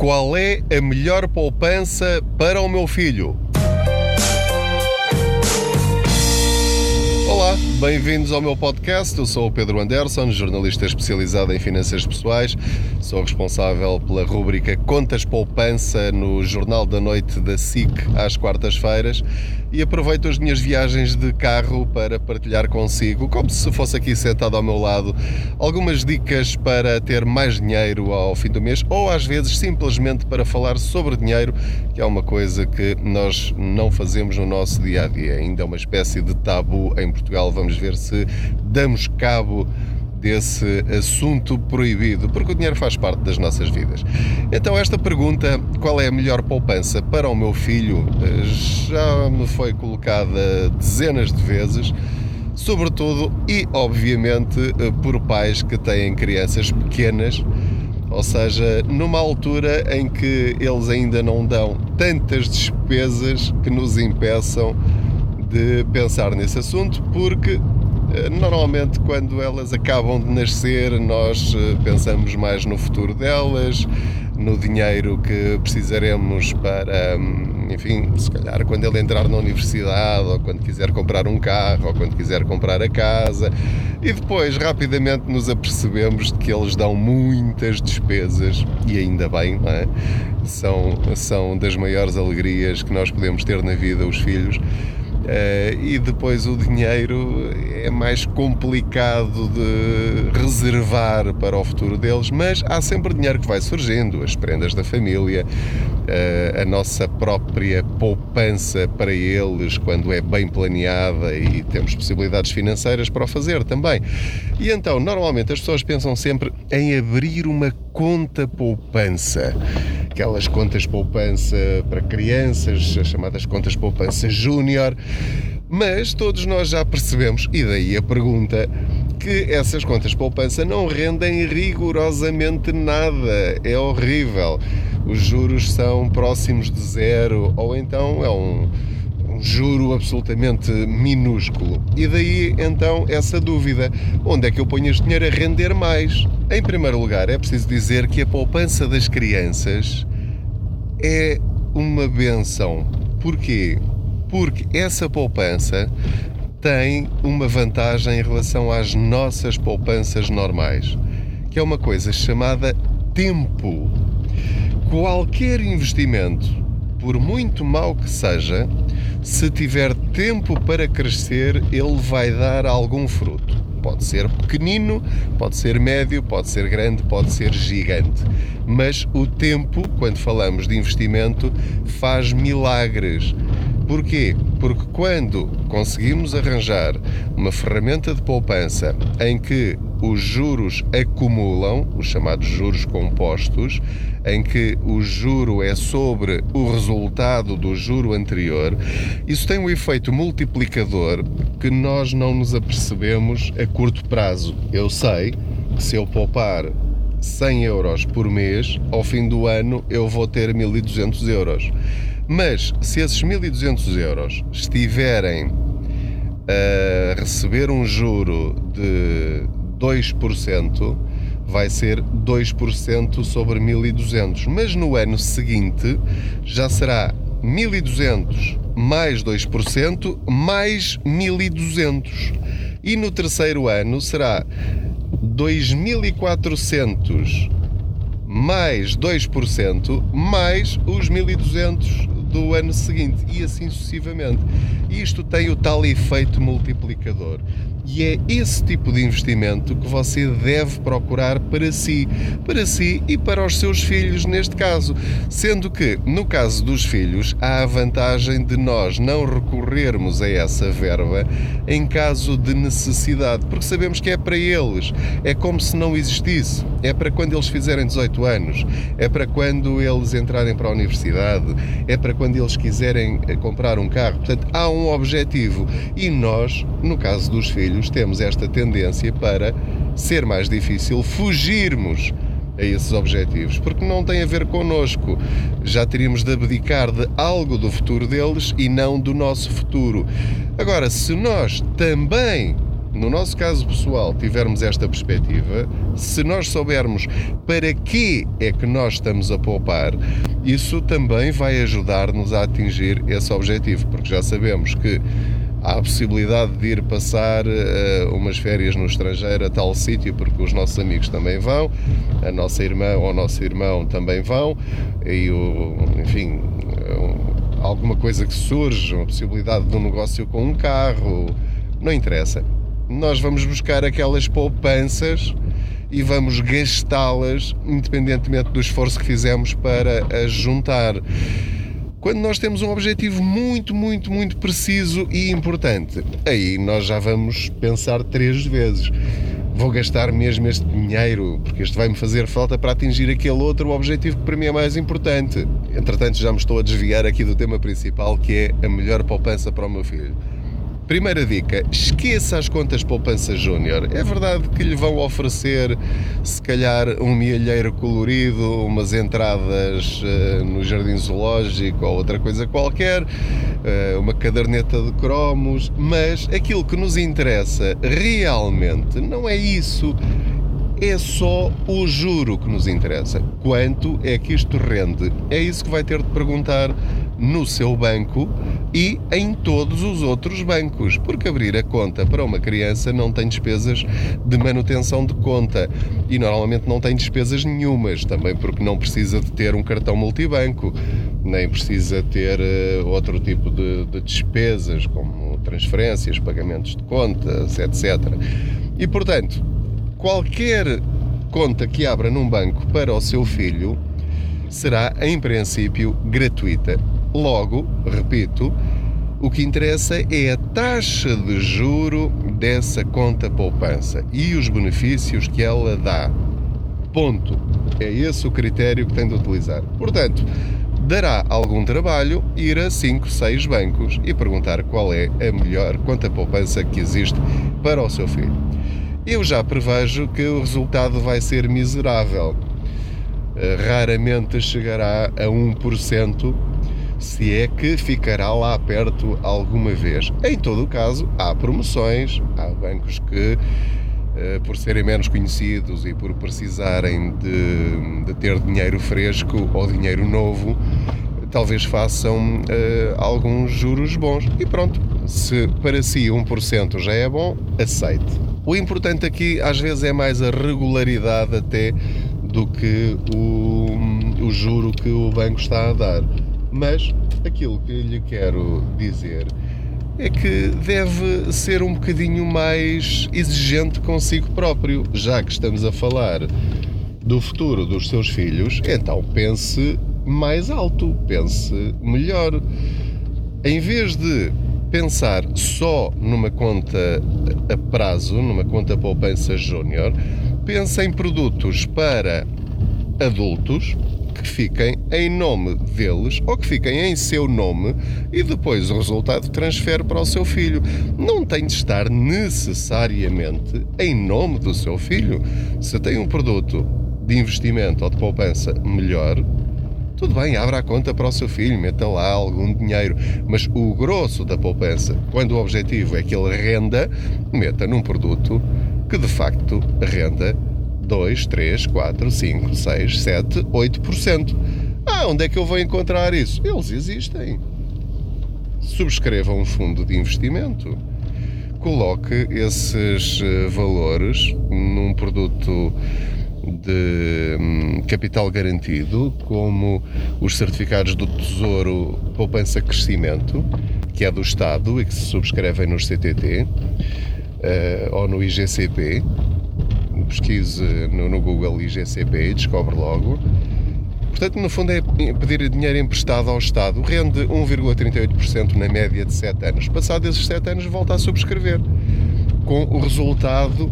Qual é a melhor poupança para o meu filho? Olá, bem-vindos ao meu podcast. Eu sou o Pedro Anderson, jornalista especializado em finanças pessoais. Sou responsável pela rúbrica Contas Poupança no Jornal da Noite da SIC às quartas-feiras e aproveito as minhas viagens de carro para partilhar consigo, como se fosse aqui sentado ao meu lado, algumas dicas para ter mais dinheiro ao fim do mês ou às vezes simplesmente para falar sobre dinheiro, que é uma coisa que nós não fazemos no nosso dia a dia. Ainda é uma espécie de tabu em Portugal. Vamos ver se damos cabo desse assunto proibido, porque o dinheiro faz parte das nossas vidas. Então, esta pergunta, qual é a melhor poupança para o meu filho, já me foi colocada dezenas de vezes, sobretudo e obviamente por pais que têm crianças pequenas. Ou seja, numa altura em que eles ainda não dão tantas despesas que nos impeçam de pensar nesse assunto, porque eh, normalmente, quando elas acabam de nascer, nós eh, pensamos mais no futuro delas, no dinheiro que precisaremos para, hum, enfim, se calhar quando ele entrar na universidade, ou quando quiser comprar um carro, ou quando quiser comprar a casa. E depois, rapidamente, nos apercebemos de que eles dão muitas despesas, e ainda bem, não é? São, são das maiores alegrias que nós podemos ter na vida, os filhos Uh, e depois o dinheiro é mais complicado de reservar para o futuro deles, mas há sempre dinheiro que vai surgindo, as prendas da família, uh, a nossa própria poupança para eles quando é bem planeada e temos possibilidades financeiras para o fazer também. E então, normalmente as pessoas pensam sempre em abrir uma conta poupança aquelas contas poupança para crianças, as chamadas contas poupança júnior, mas todos nós já percebemos, e daí a pergunta, que essas contas poupança não rendem rigorosamente nada. É horrível. Os juros são próximos de zero, ou então é um, juro absolutamente minúsculo. E daí então essa dúvida: onde é que eu ponho este dinheiro a render mais? Em primeiro lugar, é preciso dizer que a poupança das crianças é uma benção. Porquê? Porque essa poupança tem uma vantagem em relação às nossas poupanças normais, que é uma coisa chamada tempo. Qualquer investimento, por muito mau que seja, se tiver tempo para crescer, ele vai dar algum fruto. Pode ser pequenino, pode ser médio, pode ser grande, pode ser gigante. Mas o tempo, quando falamos de investimento, faz milagres. Porquê? Porque quando conseguimos arranjar uma ferramenta de poupança em que os juros acumulam, os chamados juros compostos, em que o juro é sobre o resultado do juro anterior, isso tem um efeito multiplicador que nós não nos apercebemos a curto prazo. Eu sei que se eu poupar 100 euros por mês, ao fim do ano eu vou ter 1200 euros. Mas se esses 1200 euros estiverem a receber um juro de 2%, vai ser 2% sobre 1200. Mas no ano seguinte já será 1200 mais 2% mais 1200. E no terceiro ano será 2400 mais 2% mais os 1200 do ano seguinte e assim sucessivamente. Isto tem o tal efeito multiplicador. E é esse tipo de investimento que você deve procurar para si, para si e para os seus filhos, neste caso. Sendo que, no caso dos filhos, há a vantagem de nós não recorrermos a essa verba em caso de necessidade, porque sabemos que é para eles, é como se não existisse, é para quando eles fizerem 18 anos, é para quando eles entrarem para a universidade, é para quando eles quiserem eh, comprar um carro. Portanto, há um objetivo. E nós, no caso dos filhos, temos esta tendência para ser mais difícil fugirmos a esses objetivos, porque não tem a ver connosco. Já teríamos de abdicar de algo do futuro deles e não do nosso futuro. Agora, se nós também no nosso caso pessoal, tivermos esta perspectiva, se nós soubermos para que é que nós estamos a poupar, isso também vai ajudar-nos a atingir esse objetivo, porque já sabemos que há a possibilidade de ir passar uh, umas férias no estrangeiro a tal sítio, porque os nossos amigos também vão, a nossa irmã ou o nosso irmão também vão, e o, enfim, alguma coisa que surge, uma possibilidade de um negócio com um carro, não interessa. Nós vamos buscar aquelas poupanças e vamos gastá-las independentemente do esforço que fizemos para as juntar. Quando nós temos um objetivo muito, muito, muito preciso e importante, aí nós já vamos pensar três vezes. Vou gastar mesmo este dinheiro, porque este vai-me fazer falta para atingir aquele outro objetivo que para mim é mais importante. Entretanto, já me estou a desviar aqui do tema principal, que é a melhor poupança para o meu filho. Primeira dica: esqueça as contas poupança júnior. É verdade que lhe vão oferecer, se calhar, um mielheiro colorido, umas entradas uh, no jardim zoológico ou outra coisa qualquer, uh, uma caderneta de cromos, mas aquilo que nos interessa realmente não é isso é só o juro que nos interessa. Quanto é que isto rende? É isso que vai ter de perguntar no seu banco e em todos os outros bancos, porque abrir a conta para uma criança não tem despesas de manutenção de conta e normalmente não tem despesas nenhumas, também porque não precisa de ter um cartão multibanco, nem precisa ter uh, outro tipo de, de despesas, como transferências, pagamentos de contas, etc. E portanto, qualquer conta que abra num banco para o seu filho será, em princípio, gratuita. Logo, repito, o que interessa é a taxa de juro dessa conta poupança e os benefícios que ela dá. Ponto. É esse o critério que tem de utilizar. Portanto, dará algum trabalho ir a 5, 6 bancos e perguntar qual é a melhor conta poupança que existe para o seu filho eu já prevejo que o resultado vai ser miserável. Eh, raramente chegará a 1%, se é que ficará lá perto alguma vez. Em todo o caso, há promoções, há bancos que, eh, por serem menos conhecidos e por precisarem de, de ter dinheiro fresco ou dinheiro novo, talvez façam uh, alguns juros bons. E pronto, se para si 1% já é bom, aceite. O importante aqui às vezes é mais a regularidade até do que o, o juro que o banco está a dar. Mas aquilo que lhe quero dizer é que deve ser um bocadinho mais exigente consigo próprio, já que estamos a falar do futuro dos seus filhos, então pense mais alto, pense melhor. Em vez de pensar só numa conta a prazo, numa conta poupança júnior, pensa em produtos para adultos que fiquem em nome deles ou que fiquem em seu nome e depois o resultado transfere para o seu filho. Não tem de estar necessariamente em nome do seu filho. Se tem um produto de investimento ou de poupança melhor, tudo bem, abra a conta para o seu filho, meta lá algum dinheiro, mas o grosso da poupança, quando o objetivo é que ele renda, meta num produto que de facto renda 2, 3, 4, 5, 6, 7, 8%. Ah, onde é que eu vou encontrar isso? Eles existem. Subscreva um fundo de investimento. Coloque esses eh, valores num produto de hum, capital garantido, como os certificados do Tesouro Poupança Crescimento, que é do Estado e que se subscrevem nos CTT uh, eh, ou no IGCP. Pesquise no, no Google IGCP e descobre logo. Portanto, no fundo, é pedir dinheiro emprestado ao Estado. Rende 1,38% na média de 7 anos. Passado esses 7 anos, volta a subscrever com o resultado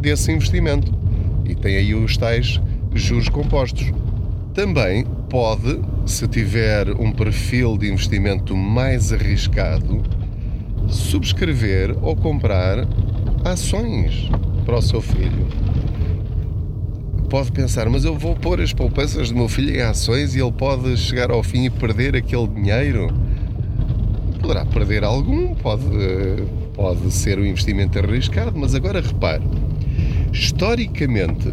desse investimento e tem aí os tais juros compostos. Também pode, se tiver um perfil de investimento mais arriscado, subscrever ou comprar ações para o seu filho. Pode pensar, mas eu vou pôr as poupanças do meu filho em ações e ele pode chegar ao fim e perder aquele dinheiro? Poderá perder algum, pode pode ser um investimento arriscado, mas agora repare, historicamente,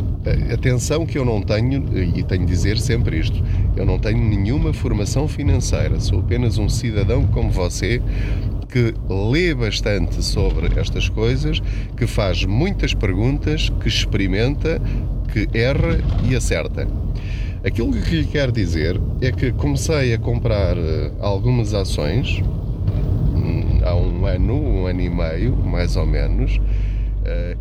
atenção que eu não tenho, e tenho de dizer sempre isto, eu não tenho nenhuma formação financeira, sou apenas um cidadão como você que lê bastante sobre estas coisas, que faz muitas perguntas, que experimenta, que erra e acerta. Aquilo que lhe quero dizer é que comecei a comprar eh, algumas ações hum, há um ano, um ano e meio, mais ou menos, eh,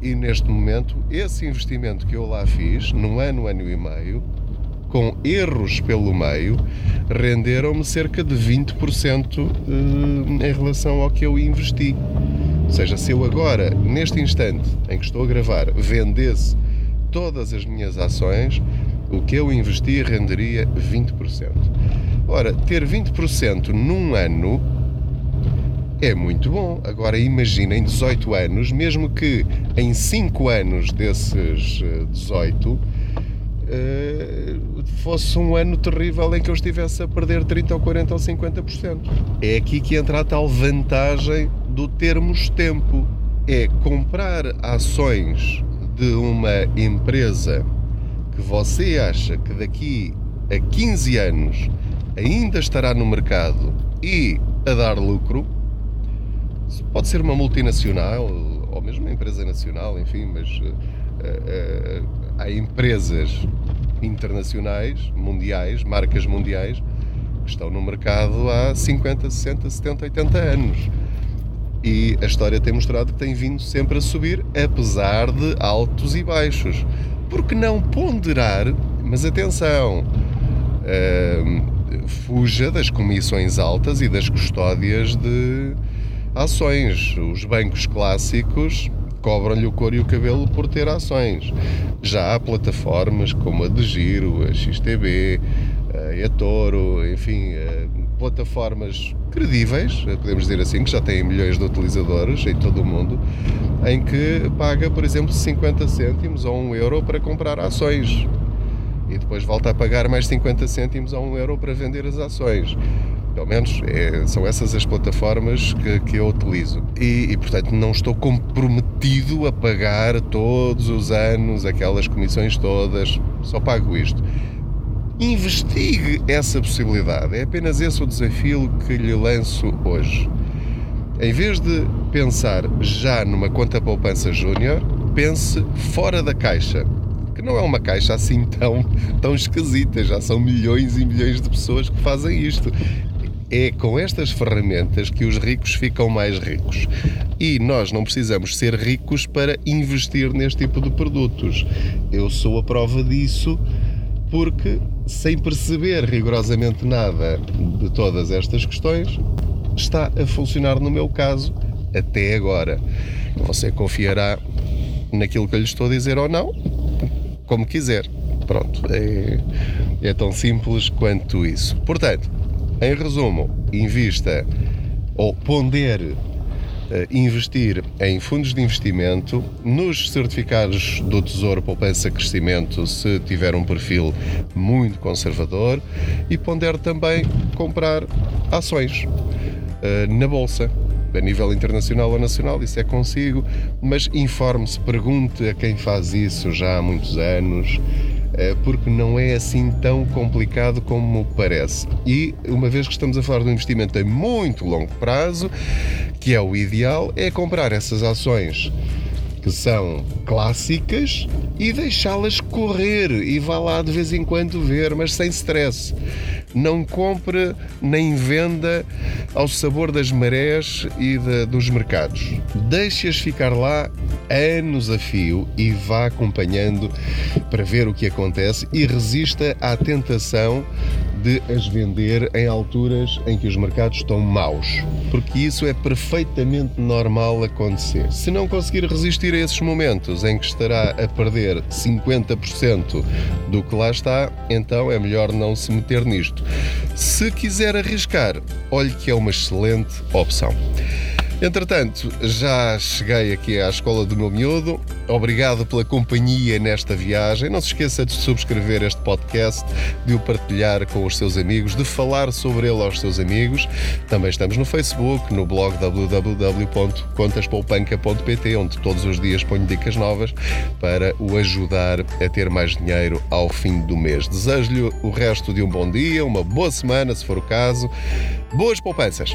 e neste momento esse investimento que eu lá fiz, num ano, ano e meio, com erros pelo meio, renderam-me cerca de 20% eh, em relação ao que eu investi. Ou seja, se eu agora, neste instante em que estou a gravar, vendesse todas as minhas ações, o que eu investi renderia 20%. Ora, ter 20% num ano é muito bom. Agora imaginem 18 anos, mesmo que em 5 anos desses 18 eh, fosse um ano terrível em que eu estivesse a perder 30 ou 40 ou 50%. É aqui que entra a tal vantagem do termos tempo. É comprar ações de uma empresa que você acha que daqui a 15 anos ainda estará no mercado e a dar lucro, pode ser uma multinacional ou mesmo uma empresa nacional, enfim, mas uh, uh, há empresas internacionais, mundiais, marcas mundiais, que estão no mercado há 50, 60, 70, 80 anos. E a história tem mostrado que tem vindo sempre a subir, apesar de altos e baixos. Porque não ponderar, mas atenção, uh, fuja das comissões altas e das custódias de ações. Os bancos clássicos cobram-lhe o couro e o cabelo por ter ações. Já há plataformas como a de Giro, a XTB, a Toro, enfim, plataformas credíveis, podemos dizer assim, que já têm milhões de utilizadores em todo o mundo, em que paga, por exemplo, 50 cêntimos ou 1 euro para comprar ações e depois volta a pagar mais 50 cêntimos ou 1 euro para vender as ações. Pelo menos é, são essas as plataformas que, que eu utilizo. E, e, portanto, não estou comprometido a pagar todos os anos aquelas comissões todas, só pago isto. Investigue essa possibilidade, é apenas esse o desafio que lhe lanço hoje. Em vez de pensar já numa conta poupança júnior, pense fora da caixa que não é uma caixa assim tão, tão esquisita, já são milhões e milhões de pessoas que fazem isto é com estas ferramentas que os ricos ficam mais ricos. E nós não precisamos ser ricos para investir neste tipo de produtos. Eu sou a prova disso porque, sem perceber rigorosamente nada de todas estas questões, está a funcionar no meu caso até agora. Você confiará naquilo que eu lhe estou a dizer ou não, como quiser. Pronto, é, é tão simples quanto isso. Portanto, em resumo, invista ou pondere Uh, investir em fundos de investimento, nos certificados do Tesouro Poupança Crescimento, se tiver um perfil muito conservador, e pondere também comprar ações uh, na Bolsa. A nível internacional ou nacional, isso é consigo, mas informe-se, pergunte a quem faz isso já há muitos anos, eh, porque não é assim tão complicado como parece. E uma vez que estamos a falar de um investimento a muito longo prazo, que é o ideal, é comprar essas ações que são clássicas e deixá-las correr e vá lá de vez em quando ver, mas sem stress. Não compre nem venda ao sabor das marés e de, dos mercados. Deixe-as ficar lá anos a fio e vá acompanhando para ver o que acontece e resista à tentação de as vender em alturas em que os mercados estão maus, porque isso é perfeitamente normal acontecer. Se não conseguir resistir a esses momentos em que estará a perder 50% do que lá está, então é melhor não se meter nisto. Se quiser arriscar, olhe que é uma excelente opção. Entretanto, já cheguei aqui à escola do meu miúdo. Obrigado pela companhia nesta viagem. Não se esqueça de subscrever este podcast, de o partilhar com os seus amigos, de falar sobre ele aos seus amigos. Também estamos no Facebook, no blog www.contaspoupanca.pt, onde todos os dias ponho dicas novas para o ajudar a ter mais dinheiro ao fim do mês. Desejo-lhe o resto de um bom dia, uma boa semana, se for o caso. Boas poupanças!